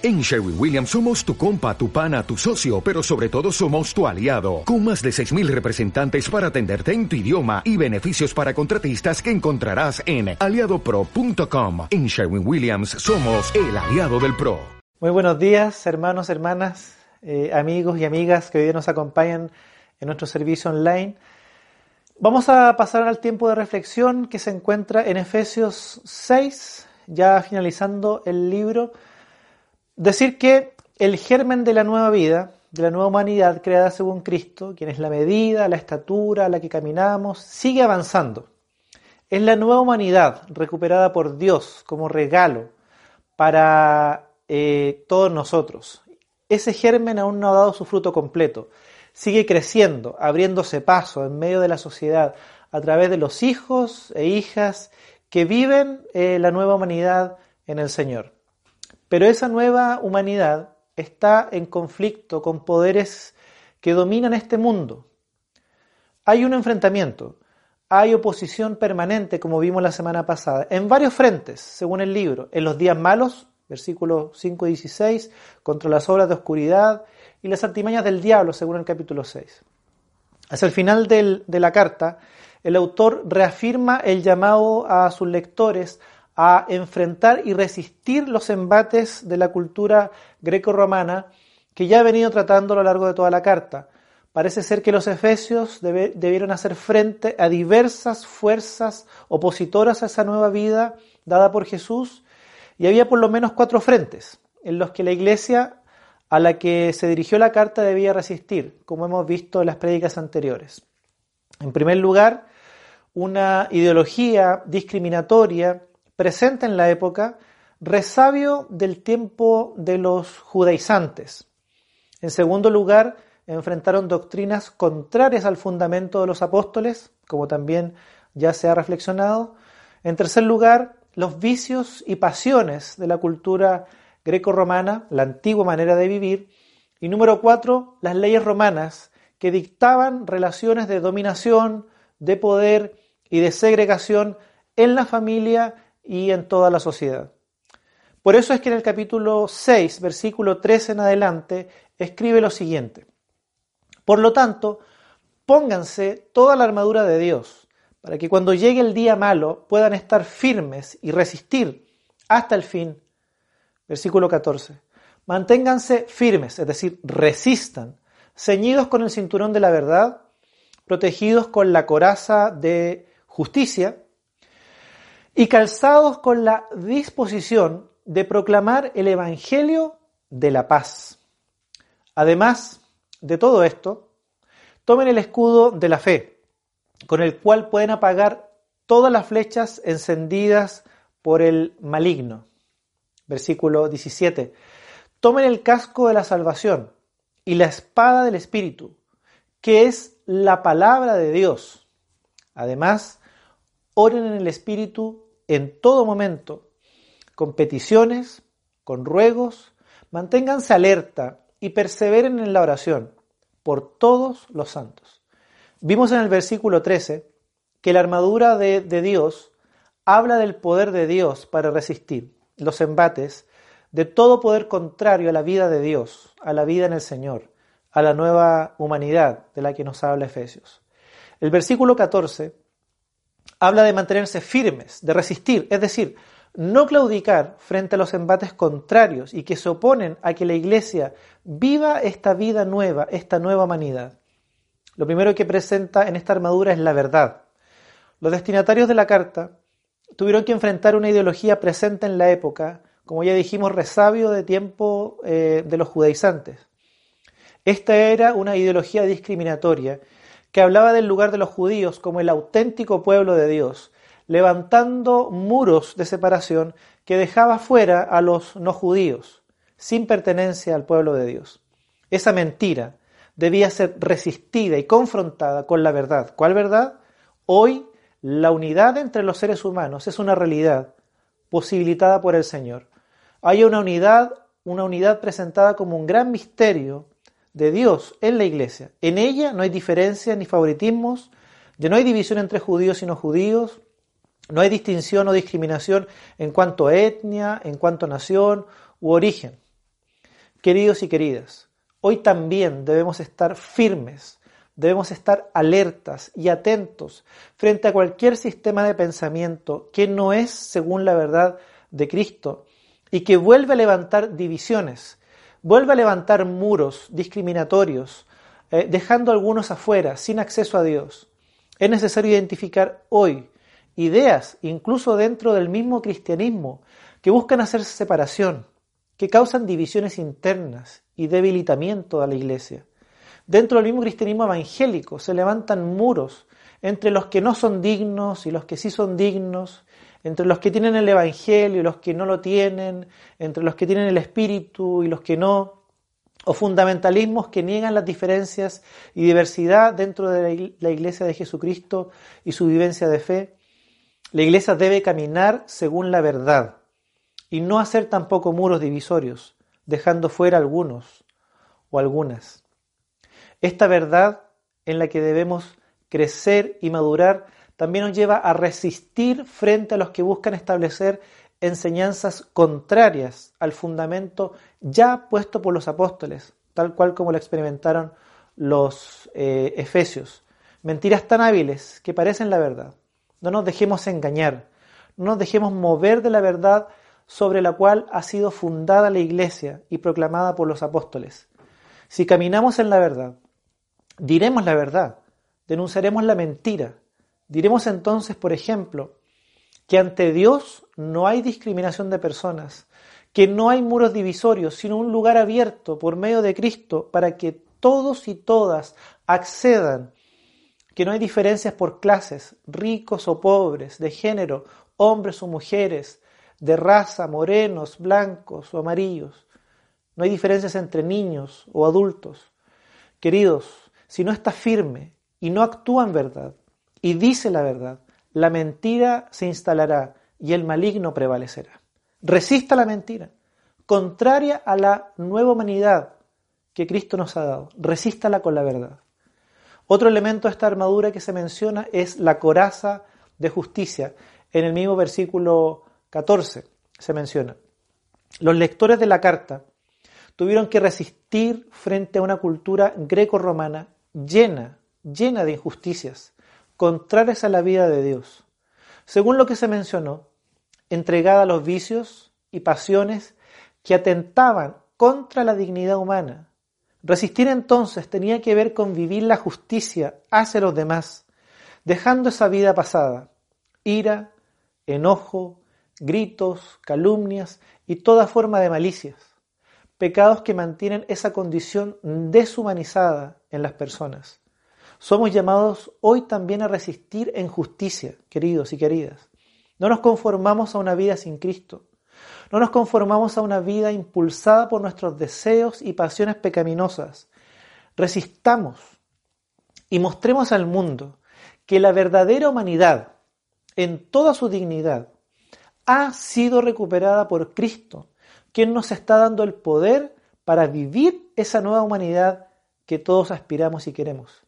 En Sherwin Williams somos tu compa, tu pana, tu socio, pero sobre todo somos tu aliado, con más de 6.000 representantes para atenderte en tu idioma y beneficios para contratistas que encontrarás en aliadopro.com. En Sherwin Williams somos el aliado del PRO. Muy buenos días, hermanos, hermanas, eh, amigos y amigas que hoy nos acompañan en nuestro servicio online. Vamos a pasar al tiempo de reflexión que se encuentra en Efesios 6, ya finalizando el libro Decir que el germen de la nueva vida, de la nueva humanidad creada según Cristo, quien es la medida, la estatura a la que caminamos, sigue avanzando. Es la nueva humanidad recuperada por Dios como regalo para eh, todos nosotros. Ese germen aún no ha dado su fruto completo. Sigue creciendo, abriéndose paso en medio de la sociedad a través de los hijos e hijas que viven eh, la nueva humanidad en el Señor. Pero esa nueva humanidad está en conflicto con poderes que dominan este mundo. Hay un enfrentamiento, hay oposición permanente, como vimos la semana pasada, en varios frentes, según el libro. En los días malos, versículos 5 y 16, contra las obras de oscuridad y las artimañas del diablo, según el capítulo 6. Hacia el final de la carta, el autor reafirma el llamado a sus lectores a enfrentar y resistir los embates de la cultura greco-romana que ya ha venido tratando a lo largo de toda la carta. Parece ser que los efesios debieron hacer frente a diversas fuerzas opositoras a esa nueva vida dada por Jesús y había por lo menos cuatro frentes en los que la iglesia a la que se dirigió la carta debía resistir, como hemos visto en las prédicas anteriores. En primer lugar, una ideología discriminatoria presente en la época, resabio del tiempo de los judaizantes. En segundo lugar, enfrentaron doctrinas contrarias al fundamento de los apóstoles, como también ya se ha reflexionado. En tercer lugar, los vicios y pasiones de la cultura greco-romana, la antigua manera de vivir. Y número cuatro, las leyes romanas que dictaban relaciones de dominación, de poder y de segregación en la familia y en toda la sociedad. Por eso es que en el capítulo 6, versículo 13 en adelante, escribe lo siguiente. Por lo tanto, pónganse toda la armadura de Dios, para que cuando llegue el día malo puedan estar firmes y resistir hasta el fin. Versículo 14. Manténganse firmes, es decir, resistan, ceñidos con el cinturón de la verdad, protegidos con la coraza de justicia, y calzados con la disposición de proclamar el Evangelio de la paz. Además de todo esto, tomen el escudo de la fe, con el cual pueden apagar todas las flechas encendidas por el maligno. Versículo 17. Tomen el casco de la salvación y la espada del Espíritu, que es la palabra de Dios. Además, oren en el Espíritu en todo momento, con peticiones, con ruegos, manténganse alerta y perseveren en la oración por todos los santos. Vimos en el versículo 13 que la armadura de, de Dios habla del poder de Dios para resistir los embates de todo poder contrario a la vida de Dios, a la vida en el Señor, a la nueva humanidad de la que nos habla Efesios. El versículo 14 habla de mantenerse firmes, de resistir, es decir, no claudicar frente a los embates contrarios y que se oponen a que la Iglesia viva esta vida nueva, esta nueva humanidad. Lo primero que presenta en esta armadura es la verdad. Los destinatarios de la carta tuvieron que enfrentar una ideología presente en la época, como ya dijimos, resabio de tiempo eh, de los judaizantes. Esta era una ideología discriminatoria que hablaba del lugar de los judíos como el auténtico pueblo de Dios, levantando muros de separación que dejaba fuera a los no judíos, sin pertenencia al pueblo de Dios. Esa mentira debía ser resistida y confrontada con la verdad. ¿Cuál verdad? Hoy la unidad entre los seres humanos es una realidad posibilitada por el Señor. Hay una unidad, una unidad presentada como un gran misterio de Dios en la iglesia. En ella no hay diferencia ni favoritismos, ya no hay división entre judíos y no judíos, no hay distinción o discriminación en cuanto a etnia, en cuanto a nación u origen. Queridos y queridas, hoy también debemos estar firmes, debemos estar alertas y atentos frente a cualquier sistema de pensamiento que no es según la verdad de Cristo y que vuelve a levantar divisiones, vuelve a levantar muros discriminatorios, eh, dejando algunos afuera, sin acceso a Dios. Es necesario identificar hoy ideas, incluso dentro del mismo cristianismo, que buscan hacer separación, que causan divisiones internas y debilitamiento a la iglesia. Dentro del mismo cristianismo evangélico se levantan muros entre los que no son dignos y los que sí son dignos, entre los que tienen el Evangelio y los que no lo tienen, entre los que tienen el Espíritu y los que no, o fundamentalismos que niegan las diferencias y diversidad dentro de la Iglesia de Jesucristo y su vivencia de fe. La Iglesia debe caminar según la verdad y no hacer tampoco muros divisorios, dejando fuera algunos o algunas. Esta verdad en la que debemos crecer y madurar también nos lleva a resistir frente a los que buscan establecer enseñanzas contrarias al fundamento ya puesto por los apóstoles, tal cual como lo experimentaron los eh, efesios. Mentiras tan hábiles que parecen la verdad. No nos dejemos engañar, no nos dejemos mover de la verdad sobre la cual ha sido fundada la iglesia y proclamada por los apóstoles. Si caminamos en la verdad, diremos la verdad, denunciaremos la mentira, Diremos entonces, por ejemplo, que ante Dios no hay discriminación de personas, que no hay muros divisorios, sino un lugar abierto por medio de Cristo para que todos y todas accedan, que no hay diferencias por clases, ricos o pobres, de género, hombres o mujeres, de raza, morenos, blancos o amarillos. No hay diferencias entre niños o adultos. Queridos, si no está firme y no actúa en verdad, y dice la verdad, la mentira se instalará y el maligno prevalecerá. Resista la mentira, contraria a la nueva humanidad que Cristo nos ha dado. Resístala con la verdad. Otro elemento de esta armadura que se menciona es la coraza de justicia. En el mismo versículo 14 se menciona. Los lectores de la carta tuvieron que resistir frente a una cultura greco-romana llena, llena de injusticias, contrarias a la vida de Dios. Según lo que se mencionó, entregada a los vicios y pasiones que atentaban contra la dignidad humana. Resistir entonces tenía que ver con vivir la justicia hacia los demás, dejando esa vida pasada, ira, enojo, gritos, calumnias y toda forma de malicias, pecados que mantienen esa condición deshumanizada en las personas. Somos llamados hoy también a resistir en justicia, queridos y queridas. No nos conformamos a una vida sin Cristo. No nos conformamos a una vida impulsada por nuestros deseos y pasiones pecaminosas. Resistamos y mostremos al mundo que la verdadera humanidad, en toda su dignidad, ha sido recuperada por Cristo, quien nos está dando el poder para vivir esa nueva humanidad que todos aspiramos y queremos.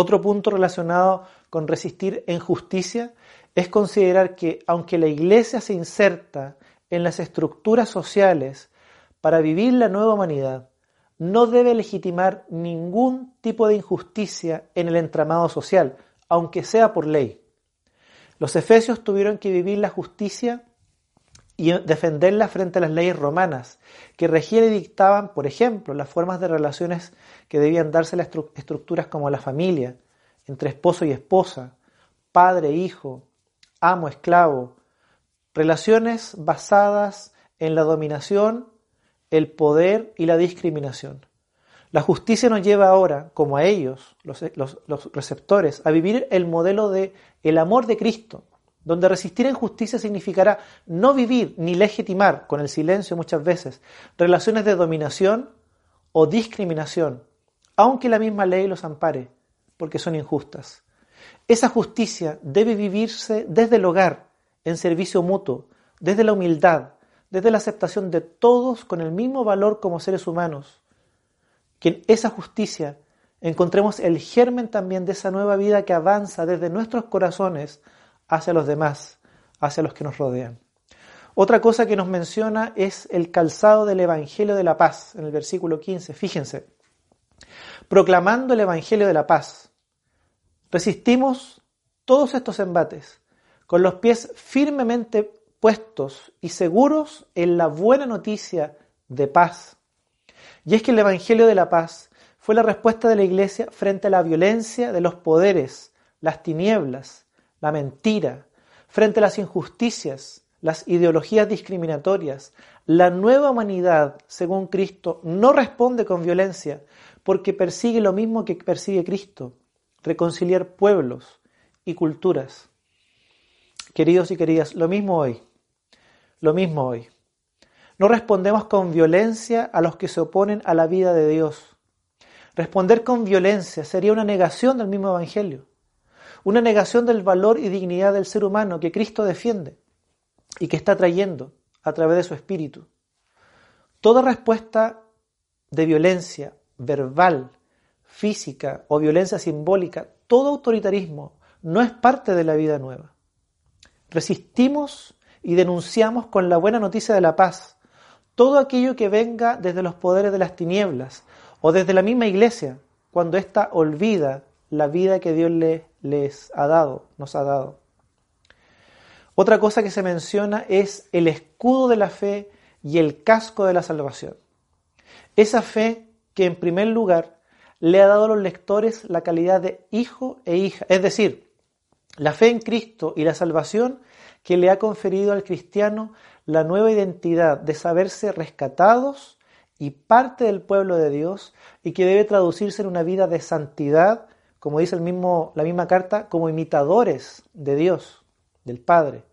Otro punto relacionado con resistir en justicia es considerar que aunque la Iglesia se inserta en las estructuras sociales para vivir la nueva humanidad, no debe legitimar ningún tipo de injusticia en el entramado social, aunque sea por ley. Los efesios tuvieron que vivir la justicia y defenderla frente a las leyes romanas, que regían y dictaban, por ejemplo, las formas de relaciones que debían darse las estructuras como la familia, entre esposo y esposa, padre, hijo, amo, esclavo, relaciones basadas en la dominación, el poder y la discriminación. La justicia nos lleva ahora, como a ellos, los, los receptores, a vivir el modelo de el amor de Cristo, donde resistir en justicia significará no vivir ni legitimar, con el silencio muchas veces, relaciones de dominación o discriminación, aunque la misma ley los ampare, porque son injustas. Esa justicia debe vivirse desde el hogar, en servicio mutuo, desde la humildad, desde la aceptación de todos con el mismo valor como seres humanos. Que en esa justicia encontremos el germen también de esa nueva vida que avanza desde nuestros corazones hacia los demás, hacia los que nos rodean. Otra cosa que nos menciona es el calzado del Evangelio de la Paz, en el versículo 15. Fíjense, proclamando el Evangelio de la Paz. Resistimos todos estos embates con los pies firmemente puestos y seguros en la buena noticia de paz. Y es que el Evangelio de la Paz fue la respuesta de la Iglesia frente a la violencia de los poderes, las tinieblas, la mentira, frente a las injusticias, las ideologías discriminatorias. La nueva humanidad, según Cristo, no responde con violencia porque persigue lo mismo que persigue Cristo, reconciliar pueblos y culturas. Queridos y queridas, lo mismo hoy, lo mismo hoy. No respondemos con violencia a los que se oponen a la vida de Dios. Responder con violencia sería una negación del mismo Evangelio, una negación del valor y dignidad del ser humano que Cristo defiende y que está trayendo a través de su espíritu. Toda respuesta de violencia verbal, física o violencia simbólica, todo autoritarismo no es parte de la vida nueva. Resistimos y denunciamos con la buena noticia de la paz todo aquello que venga desde los poderes de las tinieblas o desde la misma iglesia, cuando ésta olvida la vida que Dios les ha dado, nos ha dado. Otra cosa que se menciona es el escudo de la fe y el casco de la salvación. Esa fe que en primer lugar le ha dado a los lectores la calidad de hijo e hija, es decir, la fe en Cristo y la salvación que le ha conferido al cristiano la nueva identidad de saberse rescatados y parte del pueblo de Dios y que debe traducirse en una vida de santidad, como dice el mismo, la misma carta, como imitadores de Dios, del Padre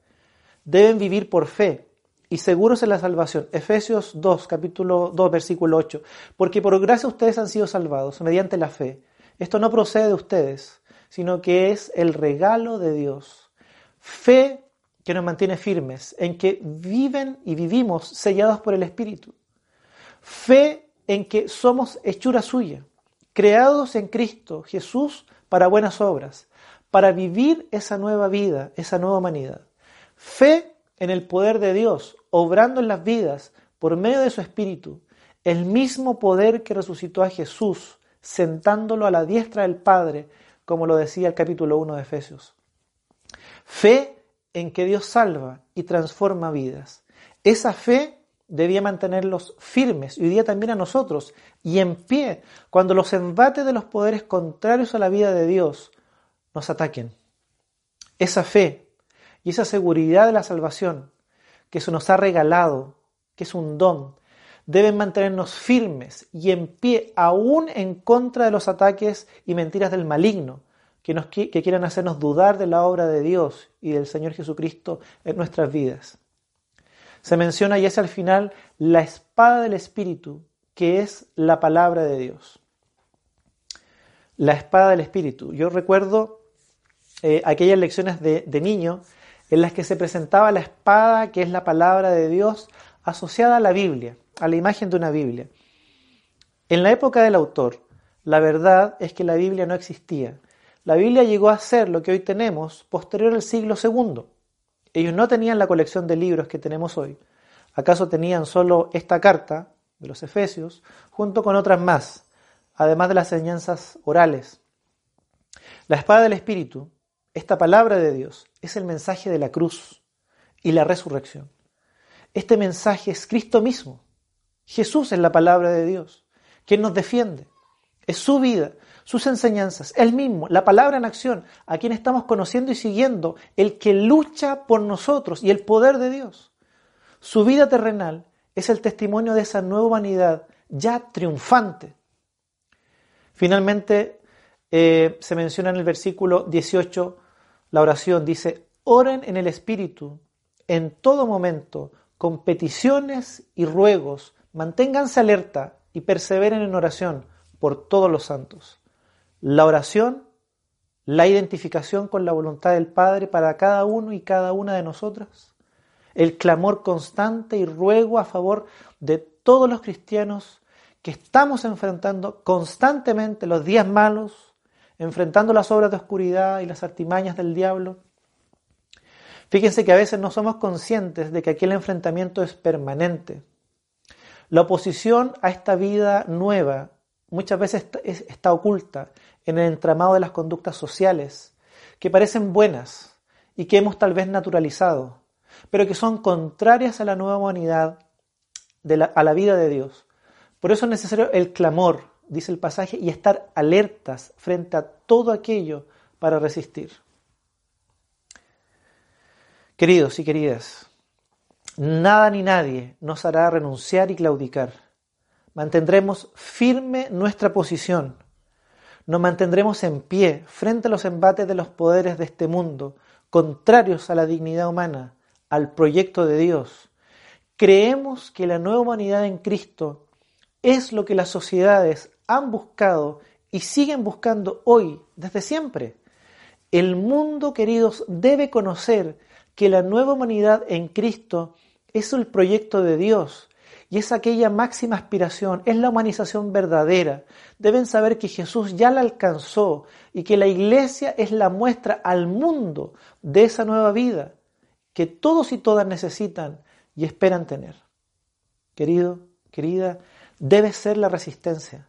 deben vivir por fe y seguros en la salvación. Efesios 2, capítulo 2, versículo 8. Porque por gracia ustedes han sido salvados mediante la fe. Esto no procede de ustedes, sino que es el regalo de Dios. Fe que nos mantiene firmes, en que viven y vivimos sellados por el Espíritu. Fe en que somos hechura suya, creados en Cristo Jesús para buenas obras, para vivir esa nueva vida, esa nueva humanidad. Fe en el poder de Dios, obrando en las vidas por medio de su Espíritu, el mismo poder que resucitó a Jesús, sentándolo a la diestra del Padre, como lo decía el capítulo 1 de Efesios. Fe en que Dios salva y transforma vidas. Esa fe debía mantenerlos firmes y hoy día también a nosotros y en pie cuando los embates de los poderes contrarios a la vida de Dios nos ataquen. Esa fe y esa seguridad de la salvación que se nos ha regalado, que es un don, deben mantenernos firmes y en pie aún en contra de los ataques y mentiras del maligno que, nos, que quieran hacernos dudar de la obra de Dios y del Señor Jesucristo en nuestras vidas. Se menciona y es al final la espada del Espíritu, que es la palabra de Dios. La espada del Espíritu. Yo recuerdo eh, aquellas lecciones de, de niño en las que se presentaba la espada, que es la palabra de Dios, asociada a la Biblia, a la imagen de una Biblia. En la época del autor, la verdad es que la Biblia no existía. La Biblia llegó a ser lo que hoy tenemos posterior al siglo II. Ellos no tenían la colección de libros que tenemos hoy. ¿Acaso tenían solo esta carta de los Efesios junto con otras más, además de las enseñanzas orales? La espada del Espíritu esta palabra de Dios es el mensaje de la cruz y la resurrección. Este mensaje es Cristo mismo. Jesús es la palabra de Dios, quien nos defiende. Es su vida, sus enseñanzas, Él mismo, la palabra en acción, a quien estamos conociendo y siguiendo, el que lucha por nosotros y el poder de Dios. Su vida terrenal es el testimonio de esa nueva humanidad ya triunfante. Finalmente, eh, se menciona en el versículo 18 la oración dice, oren en el Espíritu en todo momento, con peticiones y ruegos, manténganse alerta y perseveren en oración por todos los santos. La oración, la identificación con la voluntad del Padre para cada uno y cada una de nosotras, el clamor constante y ruego a favor de todos los cristianos que estamos enfrentando constantemente los días malos, enfrentando las obras de oscuridad y las artimañas del diablo. Fíjense que a veces no somos conscientes de que aquel enfrentamiento es permanente. La oposición a esta vida nueva muchas veces está oculta en el entramado de las conductas sociales, que parecen buenas y que hemos tal vez naturalizado, pero que son contrarias a la nueva humanidad, a la vida de Dios. Por eso es necesario el clamor, dice el pasaje, y estar alertas frente a todo aquello para resistir. Queridos y queridas, nada ni nadie nos hará renunciar y claudicar. Mantendremos firme nuestra posición. Nos mantendremos en pie frente a los embates de los poderes de este mundo, contrarios a la dignidad humana, al proyecto de Dios. Creemos que la nueva humanidad en Cristo es lo que las sociedades han buscado y siguen buscando hoy, desde siempre. El mundo, queridos, debe conocer que la nueva humanidad en Cristo es el proyecto de Dios y es aquella máxima aspiración, es la humanización verdadera. Deben saber que Jesús ya la alcanzó y que la iglesia es la muestra al mundo de esa nueva vida que todos y todas necesitan y esperan tener. Querido, querida, debes ser la resistencia.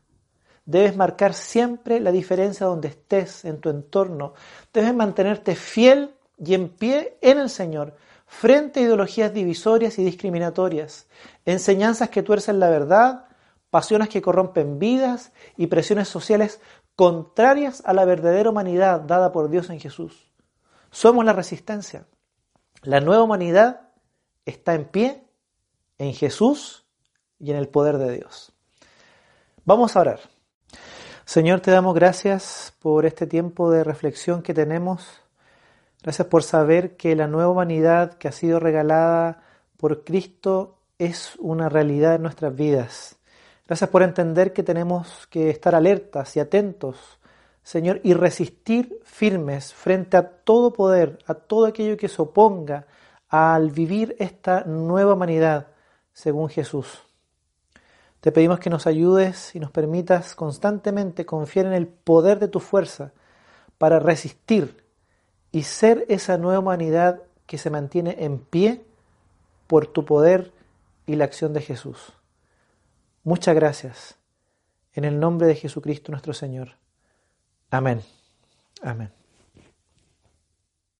Debes marcar siempre la diferencia donde estés, en tu entorno. Debes mantenerte fiel y en pie en el Señor, frente a ideologías divisorias y discriminatorias, enseñanzas que tuercen la verdad, pasiones que corrompen vidas y presiones sociales contrarias a la verdadera humanidad dada por Dios en Jesús. Somos la resistencia. La nueva humanidad está en pie en Jesús y en el poder de Dios. Vamos a orar. Señor, te damos gracias por este tiempo de reflexión que tenemos Gracias por saber que la nueva humanidad que ha sido regalada por Cristo es una realidad en nuestras vidas. Gracias por entender que tenemos que estar alertas y atentos, Señor, y resistir firmes frente a todo poder, a todo aquello que se oponga al vivir esta nueva humanidad según Jesús. Te pedimos que nos ayudes y nos permitas constantemente confiar en el poder de tu fuerza para resistir y ser esa nueva humanidad que se mantiene en pie por tu poder y la acción de Jesús. Muchas gracias. En el nombre de Jesucristo nuestro Señor. Amén. Amén.